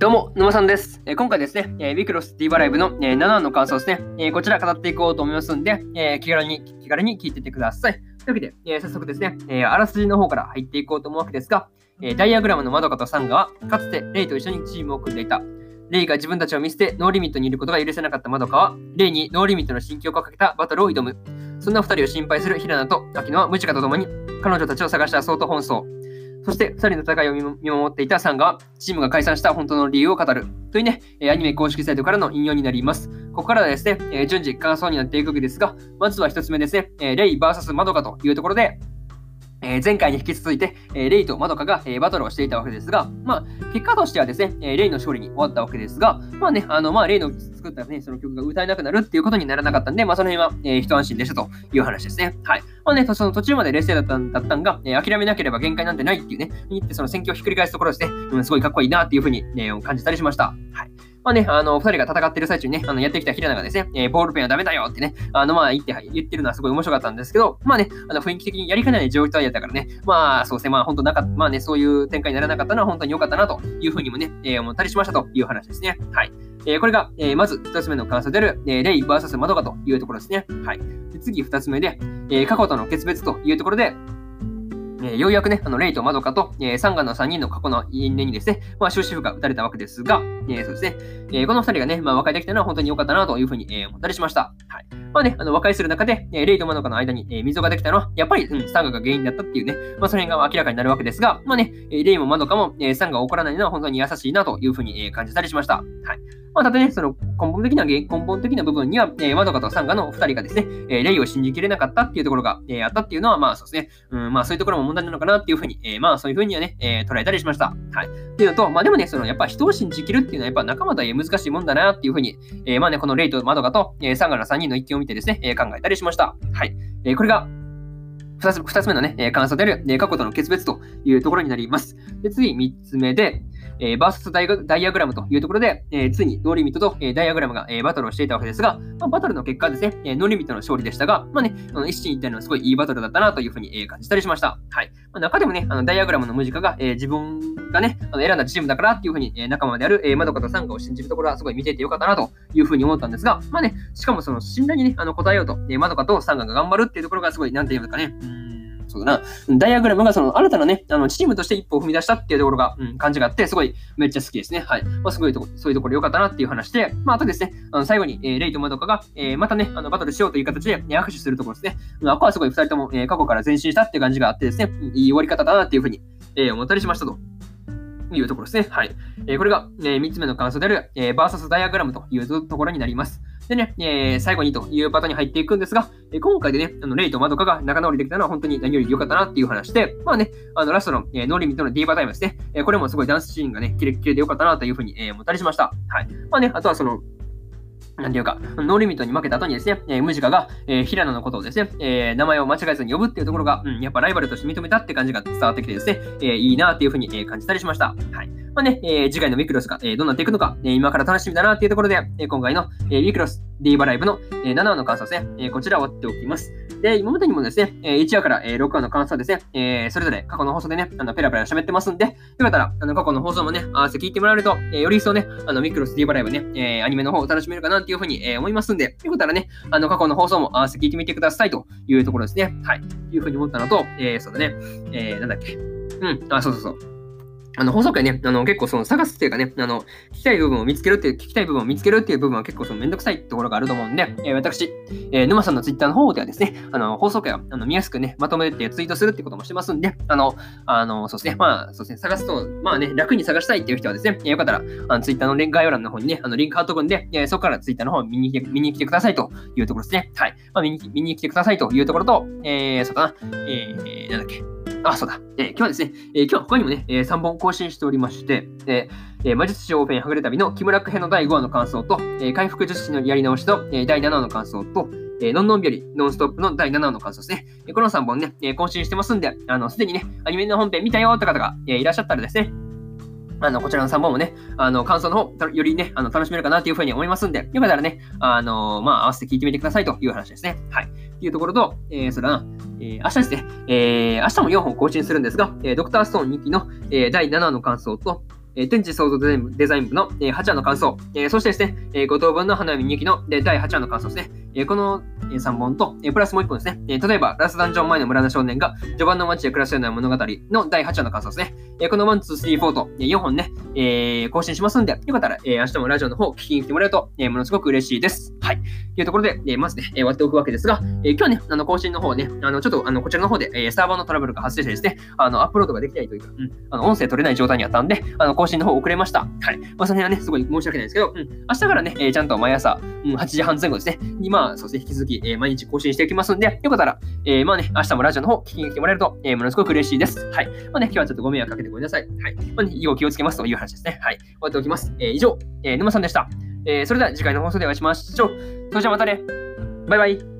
どうも、沼さんです。えー、今回ですね、えー、ウィクロス D バライブの、えー、7話の感想ですね、えー、こちら語っていこうと思いますんで、えー、気軽に、気軽に聞いててください。というわけで、えー、早速ですね、えー、あらすじの方から入っていこうと思うわけですが、えー、ダイアグラムのまどかとサンガは、かつてレイと一緒にチームを組んでいた。レイが自分たちを見捨て、ノーリミットにいることが許せなかったまどかは、レイにノーリミットの心境をかけたバトルを挑む。そんな二人を心配するヒラナとアキノはムジカと共に、彼女たちを探し出そうと奔走。そして、2人の戦いを見守っていたサンガは、チームが解散した本当の理由を語る。というね、アニメ公式サイトからの引用になります。ここからはですね、順次感想になっていくわけですが、まずは1つ目ですね、レイ VS マドカというところで、え、前回に引き続いて、え、レイとマドカが、え、バトルをしていたわけですが、まあ、結果としてはですね、えレイの勝利に終わったわけですが、まあね、あの、まあ、レイの作ったね、その曲が歌えなくなるっていうことにならなかったんで、まあ、その辺は、え一安心でしたという話ですね。はい。まあね、その途中まで冷静だったんだったんが、え諦めなければ限界なんてないっていうね、言ってその戦況をひっくり返すところですね、うん、すごいかっこいいなっていうふうに、ね、感じたりしました。はい。まあね、あの、二人が戦ってる最中にね、あの、やってきた平野がですね、えー、ボールペンはダメだよってね、あの、まあ言って、言ってるのはすごい面白かったんですけど、まあね、あの、雰囲気的にやりかねない状態やったからね、まあ、そうですね、まあ本当なか、まあね、そういう展開にならなかったのは本当に良かったなというふうにもね、えー、思ったりしましたという話ですね。はい。えー、これが、えー、まず一つ目の感想である、えー、レイ VS マドカというところですね。はい。で次二つ目で、えー、過去との決別というところで、えー、ようやくね、あの、レイとマドカと、えー、サンガの3人の過去の因縁にですね、まあ、終止符が打たれたわけですが、えー、そうですね、えー、この2人がね、まあ、和解できたのは本当に良かったなというふうに、えー、思ったりしました。はい。まあね、あの、和解する中で、えー、レイとマドカの間に、えー、溝ができたのは、やっぱり、うん、サンガが原因だったっていうね、まあ、その辺が明らかになるわけですが、まあね、レイもマドカも、えー、サンガが怒らないのは本当に優しいなというふうに、えー、感じたりしました。はい。まあ、ただね、その根本的な、根本的な部分には、えー、マドカとサンガの2人がですね、えー、レイを信じきれなかったっていうところが、えー、あったっていうのは、まあそうですね、うん、まあそういうところも問題なのかなっていうふうに、えー、まあそういうふうにはね、えー、捉えたりしました。はい。っていうのと、まあでもね、そのやっぱ人を信じきるっていうのはやっぱ仲間とは難しいもんだなっていうふうに、えー、まあね、このレイとマドカと、えー、サンガの3人の一件を見てですね、えー、考えたりしました。はい。えー、これが、二つ二つ目のね、えー、感想である、過去との決別というところになります。で、次、三つ目で、えー、バーサスダイダイアグラムというところで、えー、ついにノーリミットと、えー、ダイアグラムが、えー、バトルをしていたわけですが、まあ、バトルの結果ですね、えー、ノーリミットの勝利でしたが、まあね、あの一進一退のすごいいいバトルだったなというふうに、えー、感じたりしました。はい。まあ、中でもね、あのダイアグラムのムジカが、えー、自分がね、あの選んだチームだからっていうふうに、えー、仲間である、えー、マドカとサンガを信じるところはすごい見ていてよかったなというふうに思ったんですが、まあね、しかもその信頼にね、あの答えようと、えー、マドカとサンガが頑張るっていうところがすごい、なんていうかね、うんそうだな、ダイアグラムがその新たなね、あのチームとして一歩を踏み出したっていうところが、うん、感じがあって、すごいめっちゃ好きですね。はい。まあ、すごいとこ、そういうところ良かったなっていう話で、まあ、あとですね、あの最後に、えー、レイとマドカが、えー、またね、あのバトルしようという形で、ね、握手するところですね。あここはすごい二人とも、えー、過去から前進したっていう感じがあってですね、いい終わり方だなっていうふうに、えー、思ったりしましたと。いうところですね。はい。えー、これが、えー、3つ目の感想である、えー、バーサスダイアグラムというところになります。でね、えー、最後にというパターンに入っていくんですが、えー、今回でね、あのレイとマドカが仲直りできたのは本当に何より良かったなっていう話で、まあね、あのラストの、えー、ノーリミットのディーバータイムですね、えー、これもすごいダンスシーンがね、キレッキレで良かったなというふうに、えー、思ったりしました。はい。まあね、あとはその、なんていうか、ノーリミットに負けた後にですね、えー、ムジカが、えー、平野のことをですね、えー、名前を間違えずに呼ぶっていうところが、うん、やっぱライバルとして認めたって感じが伝わってきてですね、えー、いいなっていうふうに、えー、感じたりしました。はい。まあね、えー、次回のウィクロスが、えー、どうなっていくのか、えー、今から楽しみだなっていうところで、えー、今回の、えー、ウィクロスディーバライブの、えー、7話の感想ですね、えー、こちらを終わっておきます。で、今までにもですね、え、1話から、え、6話の感想ですね、えー、それぞれ過去の放送でね、あのペラペラ喋ってますんで、よかったら、あの過去の放送もね、合わせて聞いてもらえると、えー、より一層ね、あのウィクロスディーバライブね、えー、アニメの方を楽しめるかなっていうふうに、えー、思いますんで、よかったらね、あの過去の放送も合わせて聞いてみてくださいというところですね。はい。いうふうに思ったのと、えー、そうだね、えー、なんだっけ。うん、あ、そうそうそう。あの、放送回ね、あの、結構その探すっていうかね、あの、聞きたい部分を見つけるっていう、聞きたい部分を見つけるっていう部分は結構そのめんどくさいところがあると思うんで、えー、私、えー、沼さんのツイッターの方ではですね、あの、放送回をあの見やすくね、まとめてツイートするってこともしてますんで、あの、あの、そうですね、まあ、そうですね、探すと、まあね、楽に探したいっていう人はですね、よかったら、あの、ツイッターの概要欄の方にね、あの、リンク貼っとくんで、えー、そこからツイッターの方見に来て、見に来てくださいというところですね。はい。まあ、見に見に来てくださいというところと、えー、そうかな、えー、なんだっけ。あ、そうだ。えー、今日はですね、えー、今日は他にもね、えー、3本更新しておりまして、えー、魔術師オーフェンはぐれ旅の木村区編の第5話の感想と、えー、回復術師のやり直しと、えー、第7話の感想と、えー、ノンノンビョリ、ノンストップの第7話の感想ですね。え、この3本ね、えー、更新してますんで、あの、すでにね、アニメの本編見たよって方が、えー、いらっしゃったらですね、あの、こちらの3本もね、あの、感想の方、よりね、あの、楽しめるかなというふうに思いますんで、よかったらね、あの、まあ、合わせて聞いてみてくださいという話ですね。はい。というところと、えー、それは、えー、明日ですね、えー、明日も4本更新するんですが、えー、ドクターストーン2期の、えー、第7話の感想と、えー、天地創造デザイン部の、えー、8話の感想、えー、そしてですね、えー、五等分の花見2期の、えー、第8話の感想ですね。え、この、3本と、え、プラスもう1本ですね。え、例えば、ラスダンジョン前の村田少年が序盤の街で暮らすような物語の第8話の感想ですね。え、この1、2、3、4と、えー、4本ね、え、更新しますんで、よかったら、え、明日もラジオの方聞きに来てもらえると、え、ものすごく嬉しいです。はい。というところで、え、まずね、えー、っておくわけですが、え、今日ね、あの更新の方ね、あのちょっとあのこちらの方で、え、サーバーのトラブルが発生してですね、あのアップロードができないというか、うん、あの音声取れない状態にあったんで、あの更新の方遅れました。はい。まあ、その辺はね、すごい申し訳ないですけど、うん、明日からね、え、ちゃんと毎朝、うん、8時半前後ですね、に、まあ、そして、引き続き、えー、毎日更新していきますんで、よかったら、えー、まあね、明日もラジオの方聞きに来てもらえると、えー、ものすごく嬉しいです。はい。まあね、今日はちょっとご迷惑かけてごめんなさい。はい。まあね、以後気をつけますという話ですね。はい。終わっておきます。えー、以上、えー、沼さんでした。えー、それでは次回の放送でお会いしましょう。それじゃあまたね。バイバイ。